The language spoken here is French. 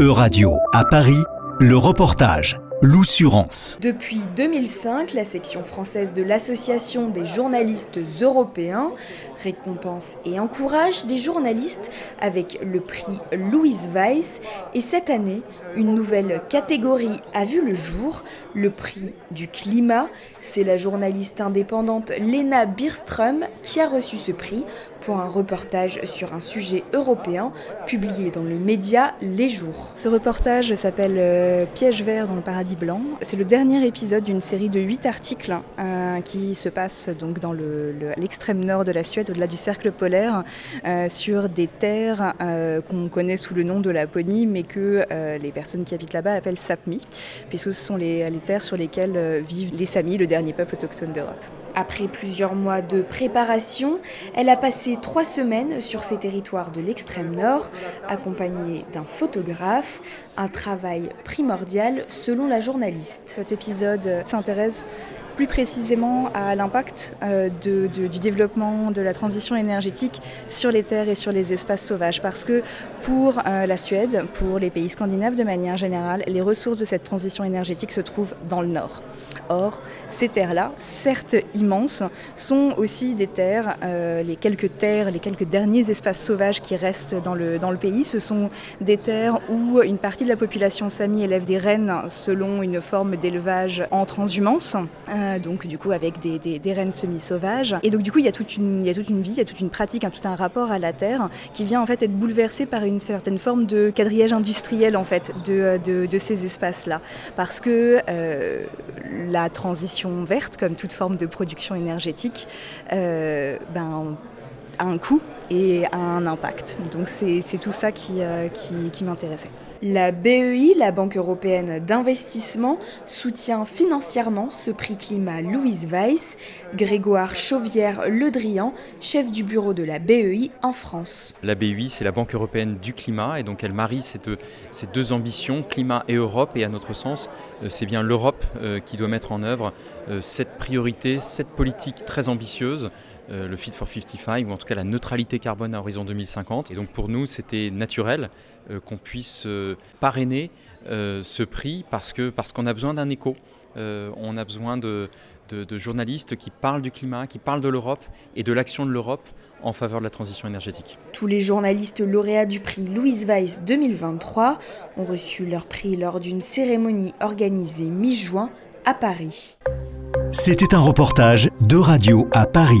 E-Radio à Paris, le reportage. L'Oussurance. Depuis 2005, la section française de l'Association des journalistes européens récompense et encourage des journalistes avec le prix Louise Weiss. Et cette année, une nouvelle catégorie a vu le jour, le prix du climat. C'est la journaliste indépendante Lena Birström qui a reçu ce prix pour un reportage sur un sujet européen publié dans le média Les Jours. Ce reportage s'appelle euh, Piège vert dans le paradis blanc. C'est le dernier épisode d'une série de huit articles euh, qui se passe donc dans l'extrême nord de la Suède, au-delà du cercle polaire, euh, sur des terres qu'on connaît sous le nom de Laponie, mais que les personnes qui habitent là-bas appellent Sapmi, puisque ce sont les, les terres sur lesquelles vivent les Samis, le dernier peuple autochtone d'Europe. Après plusieurs mois de préparation, elle a passé trois semaines sur ces territoires de l'extrême nord, accompagnée d'un photographe, un travail primordial selon la journaliste. Cet épisode s'intéresse plus précisément à l'impact euh, du développement de la transition énergétique sur les terres et sur les espaces sauvages. Parce que pour euh, la Suède, pour les pays scandinaves de manière générale, les ressources de cette transition énergétique se trouvent dans le nord. Or, ces terres-là, certes immenses, sont aussi des terres, euh, les quelques terres, les quelques derniers espaces sauvages qui restent dans le, dans le pays, ce sont des terres où une partie de la population sami élève des rennes selon une forme d'élevage en transhumance. Donc du coup avec des, des, rennes semi-sauvages. Et donc du coup il y, a toute une, il y a toute une vie, il y a toute une pratique, tout un rapport à la terre qui vient en fait être bouleversé par une certaine forme de quadrillage industriel en fait de, ces espaces-là. Parce que euh, la transition verte, comme toute forme de production énergétique, euh, ben, un coût et un impact. Donc c'est tout ça euh, qui, qui, m'intéressait. La BEI, la Banque européenne d'investissement, soutient financièrement ce prix climat Louise Weiss. Grégoire Chauvière-Le Drian, chef du bureau de la BEI en France. La BEI, c'est la Banque européenne du climat et donc elle marie cette, ces deux ambitions, climat et Europe. Et à notre sens, euh, c'est bien l'Europe euh, qui doit mettre en œuvre cette priorité, cette politique très ambitieuse euh, le Fit for 55, ou en tout cas la neutralité carbone à horizon 2050. Et donc pour nous, c'était naturel euh, qu'on puisse euh, parrainer ce prix parce qu'on parce qu'on a besoin d'un écho. on a besoin de, de, journalistes qui parlent du climat, qui parlent de l'Europe et de l'action de l'Europe en faveur de la transition énergétique. Tous les journalistes lauréats du prix Louise Weiss 2023 ont reçu leur prix lors d'une cérémonie organisée mi-juin à Paris. C'était un reportage de Radio à Paris